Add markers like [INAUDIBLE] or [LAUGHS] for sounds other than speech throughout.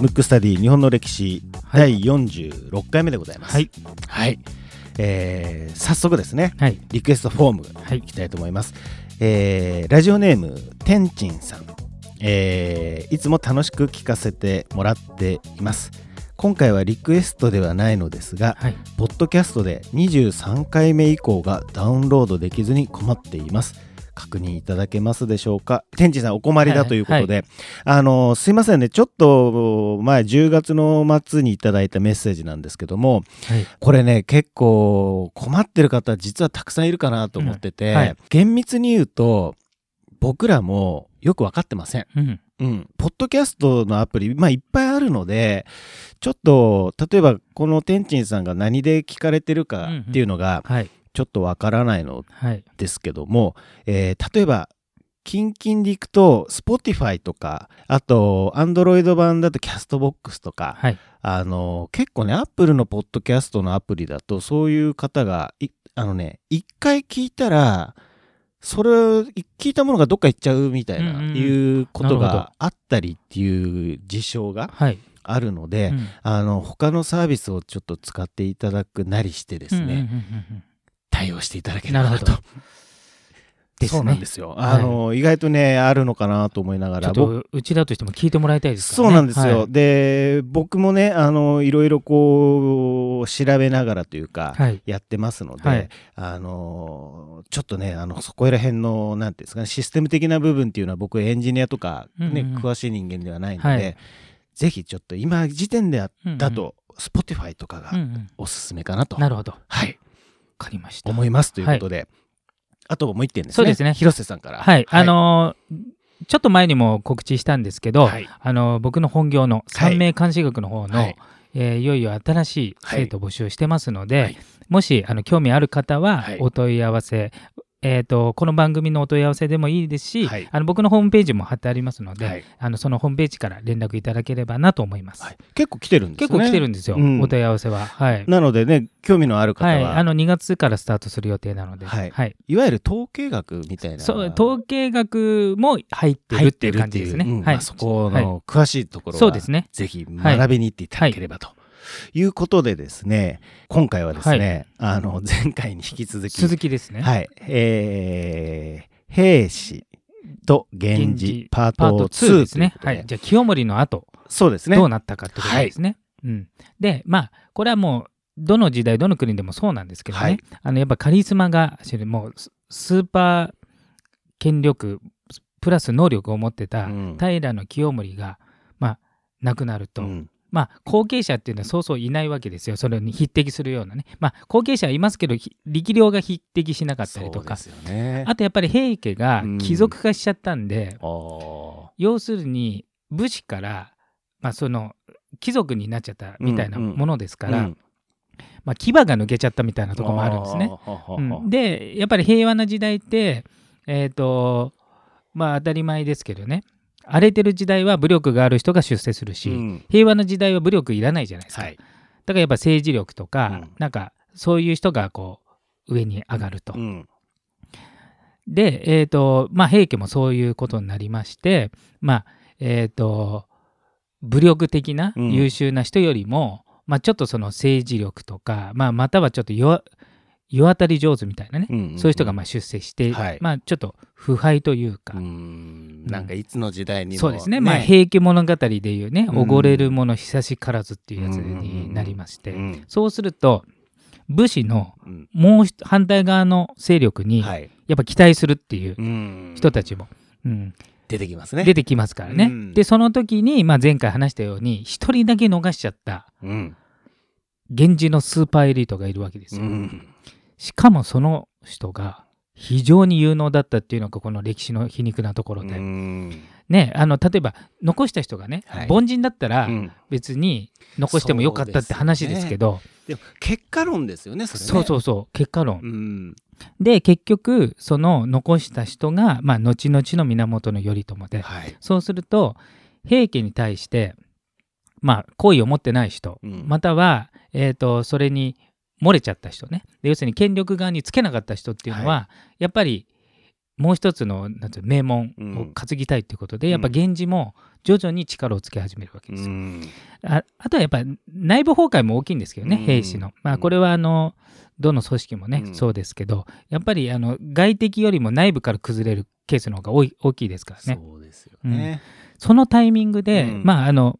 ムックスタディ日本の歴史、第46回目でございます。はい、はいえー早速ですね、はい、リクエストフォームはいいきたいと思います。えーラジオネームてんちんさん、えーいつも楽しく聞かせてもらっています。今回はリクエストではないのですが、はい、ポッドキャストで23回目以降がダウンロードできずに困っています。確認いただけますでしょうか？天智さんお困りだということで、あのすいませんね。ちょっと前10月の末にいただいたメッセージなんですけどもはい、これね結構困ってる方実はたくさんいるかなと思ってて、うんはい。厳密に言うと僕らもよく分かってません。うん、うん、ポッドキャストのアプリ、まあ、いっぱいあるのでちょっと例えばこの天珍さんが何で聞かれてるかっていうのがはい、ちょっとわからないのはい、ですけども、えー例えばキンキンでいくと Spotify とかあと Android 版だとキャストボックスとか、はい、あの結構ね Apple のポッドキャストのアプリだとそういう方がいあのね一回聞いたらそれを聞いたものがどっか行っちゃうみたいな、うんうんいうことがあったりっていう事象がはい、あるので、うん。あの他のサービスをちょっと使っていただくなりしてですね、うんうんうんうん対応していただければなと。ね。そうなんですよ。あの、意外とねあるのかなと思いながらちょっとうちらとしても聞いてもらいたいですね。そうなんですよ。はい。で僕もねあのいろいろこう調べながらというか、はい、やってますので、はい。あのちょっとねあのそこら辺のなんていうんですかねシステム的な部分っていうのは僕エンジニアとか、ねうんうんうん。詳しい人間ではないので、はい。ぜひちょっと今時点でだうんうん。だと、Spotify とかがうんうん。おすすめかなと、なるほど。わはい、かりました。思いますということで、あともう一点ですね。そうですね。広瀬さんから。はい、あのーちょっと前にも告知したんですけど、はい。あのー僕の本業の三名監視学の方の、はい。いえーいよいよ新しい生徒募集してますので、はい。もしあの興味ある方ははい。お問い合わせ、えー、とこの番組のお問い合わせでもいいですし、はい。あの僕のホームページも貼ってありますので、はい。あのそのホームページから連絡いただければなと思います。はい。結構来てるんですね。結構来てるんですよ、うん。お問い合わせは。はい、なのでね興味のある方は、はい、あの2月からスタートする予定なので、はい。はい、いわゆる統計学みたいな。そう統計学も入ってるっていう感じですね。はいう。んまあ、そこはい。の詳しいところは、そうですね。ぜひ学びに行っていただければと。いうことでですね今回はですね、あの前回に引き続き続きですね。はいえー、兵士と源氏パートパート2 2ですね。はい。じゃあ、清盛の後、そうですねどうなったかってことですね。うん。で、まあ、これはもう、どの時代、どの国でもそうなんですけどね。はいあの、やっぱカリスマが、もう、ススーパー権力、プラス能力を持ってたうん平清盛が、まあ、亡くなると。うんまあ、後継者っていうのはそうそういないわけですよ。それに匹敵するようなね。まあ、後継者はいますけど、ひ力量が匹敵しなかったりとか。そうですよねあとやっぱり平家がうん貴族化しちゃったんで、あー要するに武士から、まあ、その貴族になっちゃったみたいなうんうんものですから、うんまあ、牙が抜けちゃったみたいなところもあるんですね。うんでやっぱり平和な時代ってえっ、とまあ当たり前ですけどね荒れてる時代は武力がある人が出世するし、うん。平和な時代は武力いらないじゃないですか。はい。だからやっぱ政治力とか、うん。なんかそういう人がこう上に上がると。うん。で、えーとまあ、平家もそういうことになりまして、まあえー、と武力的なうん。優秀な人よりも、まあ、ちょっとその政治力とか、まあ、またはちょっと世世当たり上手みたいなね、うんうんそういう人がまあ出世して、はい。まあ、ちょっと腐敗というか、うん。なんかいつの時代にも、そうですね。まあ、平家物語でいうね「うん。おごれる者久しからず」っていうやつになりまして、うんそうすると武士のうん。もう一反対側の勢力にはい。やっぱ期待するっていううん。人たちも、うん、出てきますね。出てきますからね。うん。でその時に、まあ、前回話したように一人だけ逃しちゃったうん。源氏のスーパーエリートがいるわけですよ。うんしかもその人が非常に有能だったっていうのがこの歴史の皮肉なところで、うん。ねあの例えば残した人がね、はい。凡人だったらうん。別に残してもよかったって話ですけど。でも結果論ですよねそれね。そうそうそう結果論、うん。で結局その残した人が、まあ、後々の源頼朝で、はい。そうすると平家に対してまあ好意を持ってない人、うん。または、えー、とそれに漏れちゃった人ね。で要するに権力側につけなかった人っていうのは、やっぱりもう一つのなんていうの名門を担ぎたいということで、やっぱ源氏も徐々に力をつけ始めるわけですよ。ああとはやっぱ内部崩壊も大きいんですけどね、兵士の。まあ、これはあのどの組織もね、そうですけどやっぱりあの外敵よりも内部から崩れるケースの方が多い大きいですからね。そうですよね、そのタイミングで、まああの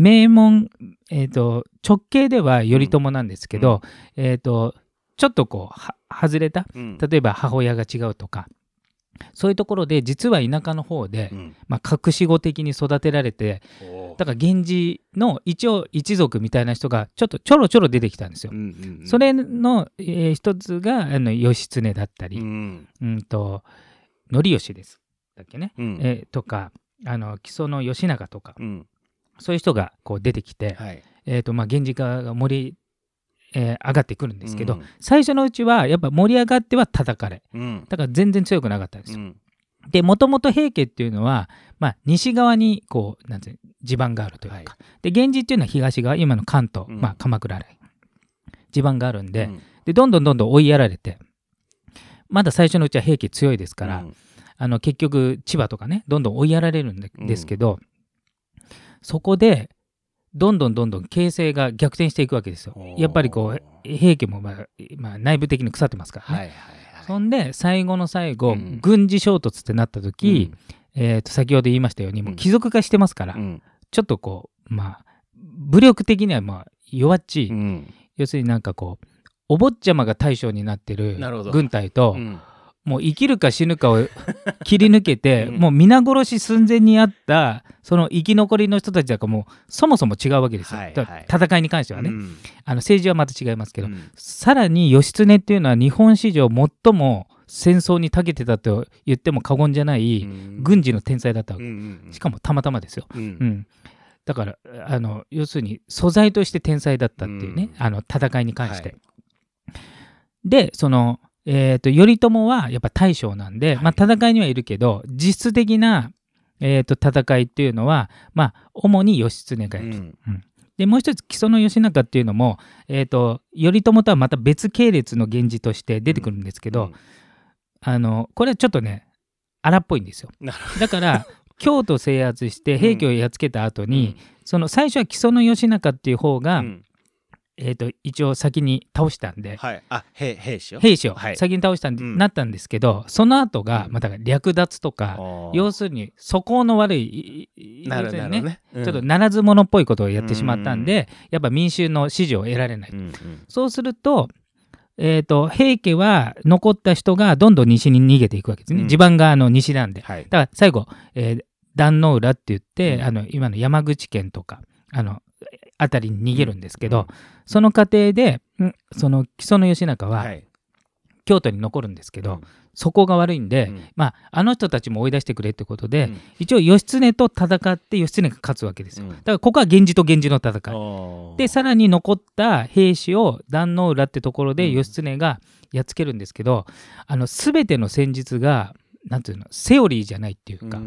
名門、えーと、直系では頼朝なんですけど、えーと、ちょっとこう外れた、例えば母親が違うとかそういうところで実は田舎の方で、うん、まあ、隠し子的に育てられてだから源氏の一応一族みたいな人がちょっとちょろちょろ出てきたんですよ。うんうんうん、それの、えー、一つがあの義経だったり、うん、うんと範義です。だっけね、うん、えー、とかあの木曽の義仲とか、うん、そういう人がこう出てきて、はい、えーとまあ、源氏側が盛りえー、上がってくるんですけど、うん、最初のうちはやっぱ盛り上がっては叩かれ、うん、だから全然強くなかったんですよ。うん、でもともと平家っていうのは、まあ、西側にこうなんて地盤があるというか、はい、で源氏っていうのは東側今の関東、まあ、鎌倉来地盤があるんで,、でどんどんどんどん追いやられてまだ最初のうちは平家強いですから、あの結局千葉とかねどんどん追いやられるん。ですけど、そこでどんどんどんどん形勢が逆転していくわけですよ。やっぱりこう平家も、まあ、まあ、内部的に腐ってますからね。はいはいはい、そんで最後の最後、うん、軍事衝突ってなった時、うん、えー、と先ほど言いましたようにもう貴族化してますから、うん、ちょっとこうまあ武力的にはまあ弱っちい、要するになんかこうお坊ちゃまが大将になってる軍隊と、もう生きるか死ぬかを [LAUGHS] 切り抜けて、うん、もう皆殺し寸前にあったその生き残りの人たちだからもうそもそも違うわけですよ、はいはい、戦いに関してはね、うん、あの政治はまた違いますけど、うん、さらに義経っていうのは日本史上最も戦争に長けてたと言っても過言じゃない軍事の天才だったわけ、しかもたまたまですよ、うん。だからあの要するに素材として天才だったっていうね、あの戦いに関して。はい、でそのえーと、頼朝はやっぱ大将なんで、まあ、戦いにはいるけど実質的な、えーと、戦いっていうのは、まあ、主に義経がやる。うん。うん、でもう一つ木曽の義仲っていうのも、えーと、頼朝とはまた別系列の源氏として出てくるんですけど、うん。うん、あのこれはちょっとね荒っぽいんですよ。だから [LAUGHS] 京都制圧して平家をやっつけた後に、うん、その最初は木曽の義仲っていう方が、うんえーと、一応先に倒したんで、はい、あ兵兵士を？兵士を。先に倒したんで、うん、なったんですけどその後が、まあ、だから略奪とか、要するに素行の悪いなるね、ね。うん、ちょっとならず者っぽいことをやってしまったんで、うん、やっぱ民衆の支持を得られない、うんうん、そうすると,、えーと、平家は残った人がどんどん西に逃げていくわけですね、地盤があの西なんで、はい、だから最後、えー、壇ノ浦って言って、あの今の山口県とかあの辺りに逃げるんですけど、うん、その過程でその木曽義仲は、京都に残るんですけど、うん、そこが悪いんで、うん、まあ、あの人たちも追い出してくれってことで、うん、一応義経と戦って義経が勝つわけですよ、だからここは源氏と源氏の戦い。でさらに残った兵士を壇ノ浦ってところで義経がやっつけるんですけど、あの全ての戦術がなんていうの？セオリーじゃないっていうか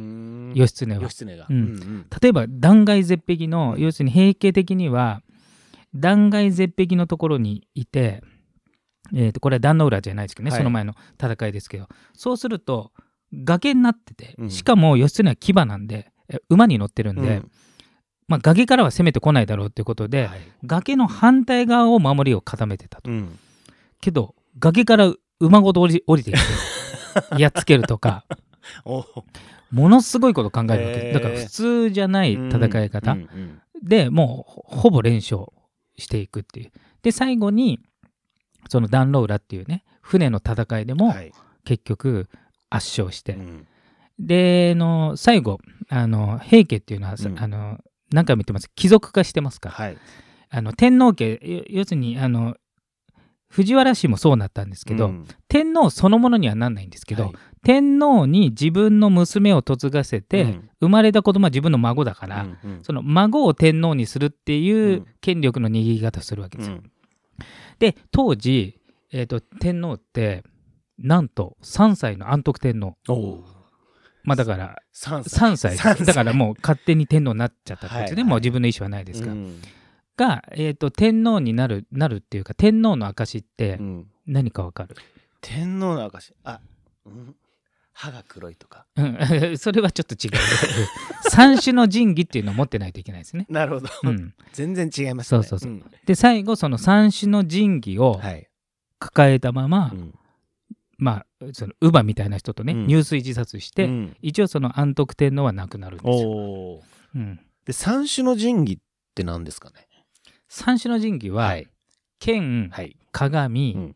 義経は。義経が、うん。うん、例えば断崖絶壁の、要するに平家的には断崖絶壁のところにいて、えー、とこれは壇ノ浦じゃないですけどね、はい、その前の戦いですけどそうすると崖になっててしかも義経は牙なんで馬に乗ってるんで、うん、まあ、崖からは攻めてこないだろうっていうことで、はい、崖の反対側を守りを固めてたと、うん、けど崖から馬ごと降り降りてきて [LAUGHS] [LAUGHS] やっつけるとか。[LAUGHS] ものすごいこと考えるわけ。だから普通じゃない戦い方、でもうほぼ連勝していくっていう。で最後にその壇ノ浦っていうね船の戦いでも結局圧勝して、はい、での最後あの平家っていうのは、うん、あの何回も言ってます。貴族化してますから、はい、あの天皇家要するにあの藤原氏もそうなったんですけど、うん、天皇そのものにはなんないんですけど、はい、天皇に自分の娘を嫁がせて、うん、生まれた子供は自分の孫だから、うんうん、その孫を天皇にするっていう権力の握り方をするわけですよ。うん、で当時、えーと、天皇ってなんと3歳の安徳天皇。まあだから3歳 ,3 歳。だからもう勝手に天皇になっちゃったんですね、はいはい、もう自分の意思はないですから。が、えーと、天皇になるなるっていうか天皇の証って何かわかる、うん、天皇の証あ、うん、歯が黒いとか？うん、[LAUGHS] それはちょっと違う。三種の神器っていうのを持ってないといけないですね。なるほど。うん、全然違いますね。そうそうそうんで最後その三種の神器をはい。抱えたまま、うんまあその乳母みたいな人とね、うん入水自殺して、うん一応その安徳天皇は亡くなるんですよ。うん、で、三種の神器って何ですかね？三種の神器は、はい。剣、はい。鏡、うん。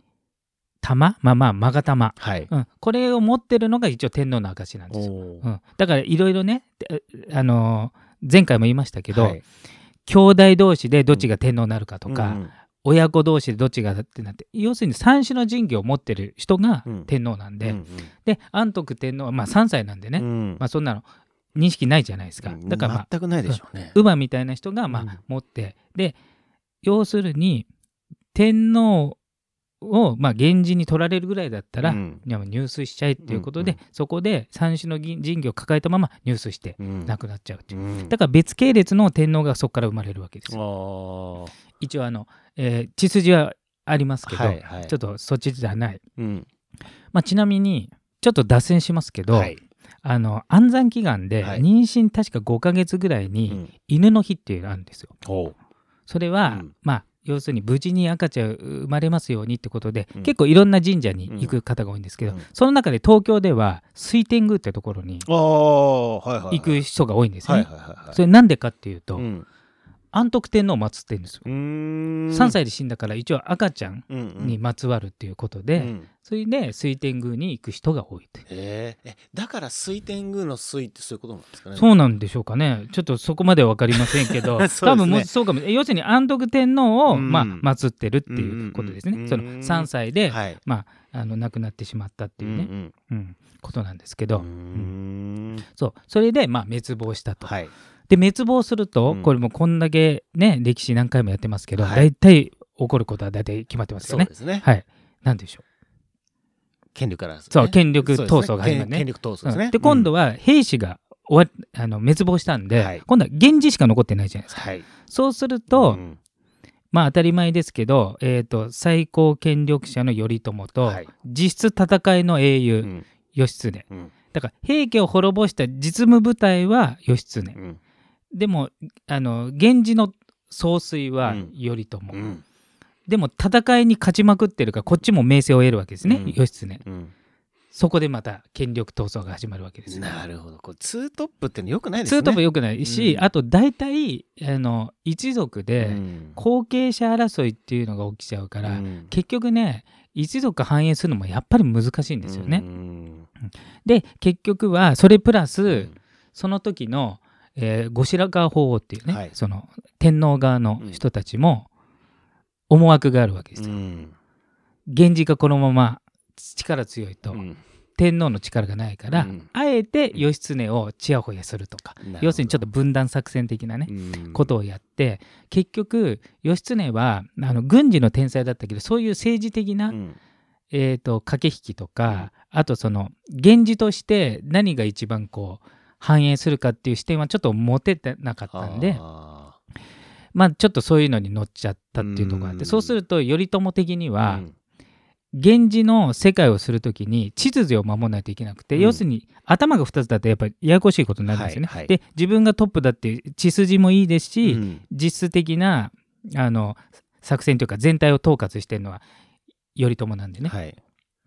玉？まあまあ勾玉、はい。うん、これを持ってるのが一応天皇の証なんですよ。うん、だからいろいろね、であのー前回も言いましたけど、はい。兄弟同士でどっちが天皇になるかとか、うん親子同士でどっちがってなって要するに三種の神器を持ってる人がうん。天皇なんで、うんで安徳天皇はまあ3歳なんでね、うん。まあ、そんなの認識ないじゃないですか、うん。だからまあ全くないでしょうね。乳母みたいな人がまあうん。持って、で要するに天皇をまあ源氏に取られるぐらいだったら、うん。入水しちゃえっていうことで、うんそこで三種の神器を抱えたまま入水してうん。亡くなっちゃうっていう、うん。だから別系列の天皇がそこから生まれるわけですよ。一応あの、えー血筋はありますけど、はいはい。ちょっとそっちじゃない、うん。まあ、ちなみにちょっと脱線しますけど、はい。あの安産祈願ではい。妊娠確か5ヶ月ぐらいにうん。犬の日っていうのがあるんですよ。おうそれは、うん。まあ要するに無事に赤ちゃん生まれますようにってことで、うん。結構いろんな神社に行く方が多いんですけど、うん。その中で東京では水天宮ってところにああはいはい行く人が多いんですね。それなんでかっていうと、うん安徳天皇を祀ってるんですよ。うーん。3歳で死んだから一応赤ちゃんうんうん。にまつわるっていうことで、うん。それで水天宮に行く人が多いと。いう。へええだから水天宮の水ってそういうことなんですかね？そうなんでしょうかね。ちょっとそこまでは分かりませんけど、[LAUGHS] ね。多分もうそうかも。要するに安徳天皇を、うん。まあ、祀ってるっていうことですね。うんその3歳で、はい。まあ、あの亡くなってしまったっていうね、んうん。ことなんですけど、うん。そう。それで、まあ、滅亡したと。はいで滅亡すると、うん。これもこんだけね歴史何回もやってますけど、はい。大体起こることは大体決まってますよね。そうですね。はい。なんでしょ権力からう。そう、権力闘争が始まるね。権力闘争ですね。うん。で今度はは兵士が終わあの滅亡したんで、はい。今度は源氏しか残ってないじゃないですか。はい。そうすると、うん。まあ当たり前ですけど、えー、と最高権力者の頼朝と、はい。実質戦いの英雄、うん。義経。うん。だから平家を滅ぼした実務部隊は義経、うんでもあの源氏の総帥はうん。頼朝、うん。でも戦いに勝ちまくってるからこっちも名声を得るわけですね、うん。義経。うん。そこでまた権力闘争が始まるわけですよなるほど。これツートップってのよくないですね。ツートップ良くないし、うん。あと大体あの一族でうん。後継者争いっていうのが起きちゃうから、うん。結局ね一族繁栄するのもやっぱり難しいんですよね。うん。で結局はそれプラス、うん。その時の、えー後白河法皇っていうね、はい。その天皇側の人たちも思惑があるわけですよ。うん源氏がこのまま力強いと、うん。天皇の力がないから、うん。あえて義経をちやほやするとか、要するにちょっと分断作戦的なね、うん。ことをやって結局義経はあの軍事の天才だったけどそういう政治的な、うん。えー、と駆け引きとか、あとその源氏として何が一番こう反映するかっていう視点はちょっと持ててなかったんであまあちょっとそういうのに乗っちゃったっていうところがあってうん。そうすると頼朝的にーはうん。源氏の世界をするときに秩序を守らないといけなくて、うん。要するに頭が2つだとやっぱりややこしいことになるんですよね。はいはい。で自分がトップだって血筋もいいですし、うん。実質的なあの作戦というか全体を統括してるのは頼朝なんでね、はい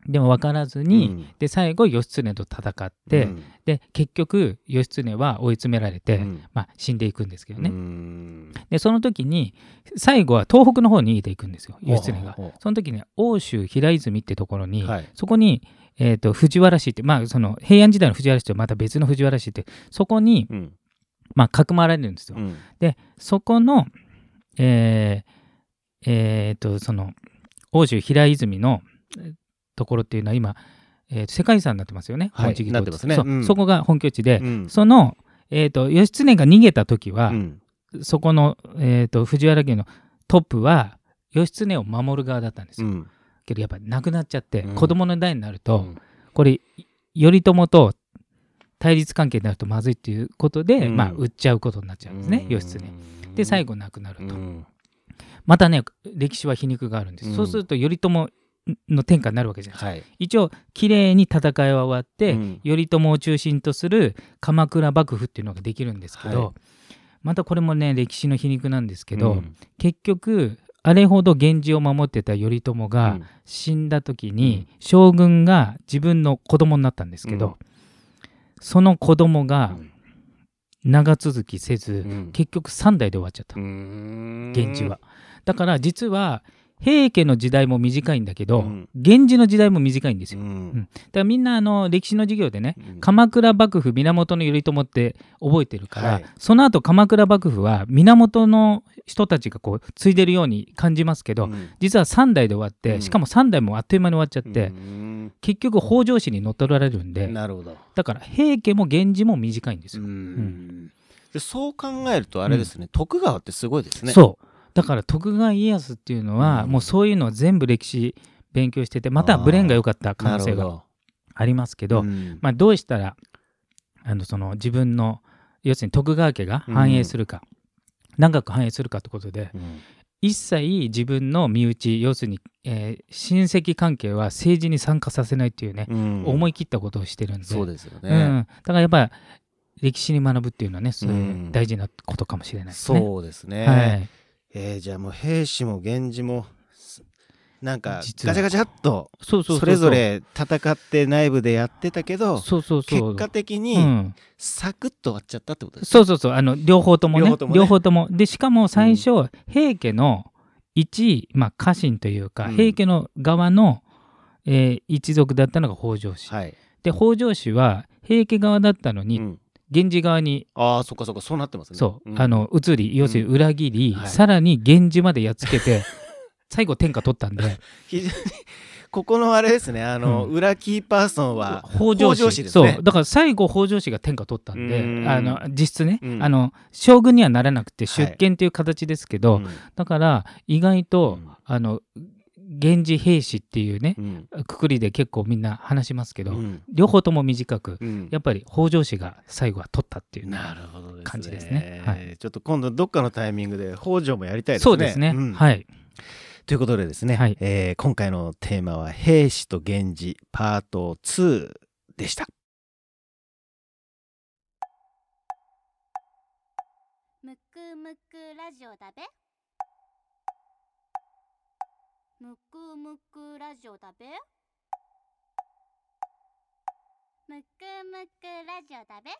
でも分からずに、うん。で最後義経と戦って、うん。で結局義経は追い詰められて、うん。まあ、死んでいくんですけどね、うん。でその時に最後は東北の方に逃げていくんですよ義経が。その時に奥州平泉ってところに、はい。そこに、えー、と藤原氏ってまあその平安時代の藤原氏とまた別の藤原氏ってそこに、うん。まあ、かくまられるんですよ、うん。でそこのえーえーとその奥州平泉のえーところっていうのは今、えーと世界遺産になってますよね、はい本地儀なってますね。そううん。そこが本拠地で、うん。その、えー、と義経が逃げた時は、うん。そこの、えー、と藤原家のトップは義経を守る側だったんですよ、うん。けどやっぱり亡くなっちゃって、うん。子供の代になると、うん。これ頼朝と対立関係になるとまずいっていうことで、うん。まあ売っちゃうことになっちゃうんですね、うん。義経。で最後亡くなると、うん。またね歴史は皮肉があるんです、うん。そうすると頼朝の天下になるわけじゃないですか、はい。一応綺麗に戦いは終わって、うん。頼朝を中心とする鎌倉幕府っていうのができるんですけど、はい。またこれもね歴史の皮肉なんですけど、うん。結局あれほど源氏を守ってた頼朝がうん。死んだ時に、将軍が自分の子供になったんですけど、うん。その子供がうん。長続きせず、うん。結局3代で終わっちゃった、源氏は。だから実は平家の時代も短いんだけど、うん。源氏の時代も短いんですよ。うん。だからみんなあの歴史の授業でね、うん。鎌倉幕府源頼朝って覚えてるから、はい。その後鎌倉幕府は源の人たちがこう継いでるように感じますけど、うん。実は3代で終わって、うん。しかも3代もあっという間に終わっちゃって、うん。結局北条氏に乗っ取られるんでなるほど。だから平家も源氏も短いんですうよ。ん。でそう考えるとあれですね、徳川ってすごいですね。そうだから徳川家康っていうのは、うん。もうそういうのを全部歴史勉強しててまたブレーンが良かった可な能性が。ありますけど、うん。まあ、どうしたらあのその自分の要するに徳川家が繁栄するか、長く繁栄するかってことでうん。一切自分の身内要するに、えー親戚関係は政治に参加させないっていうね、うん。思い切ったことをしてるんで。そうですようね。ん、だからやっぱり歴史に学ぶっていうのはねそういううん。大事なことかもしれないですね。そうですね。はい、えーじゃあもう兵士も源氏もすなんかガチャガチャっとそれぞれ戦って内部でやってたけどそうそうそう。結果的うにん、サクッと終わっちゃったってことですそうそうそう。あの両方ともね。両方ともね。でしかも最初、平家の一、まあ、家臣というか、うん。平家の側の、えー一族だったのが北条氏、はい、で北条氏は平家側だったのに、うん源氏側にああそっかそっかそうなってますね。そう、ん。あの移り要するに裏切り、はい。さらに源氏までやっつけて [LAUGHS] 最後天下取ったんで。[LAUGHS] 非常にここのあれですねあの、うん。裏キーパーソンは北条氏ですね。そう。だから最後北条氏が天下取ったんでうん。あの実質ね、うん。あの将軍にはならなくてはい。出権という形ですけど、うん。だから意外と、うん。あの源氏兵士っていうねうん。くくりで結構みんな話しますけど、うん。両方とも短くうん。やっぱり北条氏が最後は取ったっていうねなるほどですね。感じですね。はい。ちょっと今度どっかのタイミングで北条もやりたいですね。そうですね、ん。はい。ということでですね、はい。えー今回のテーマは「兵士と源氏パート2」でした。むくむくラジオだべむくむくラジオだべ？むくむくラジオだべ？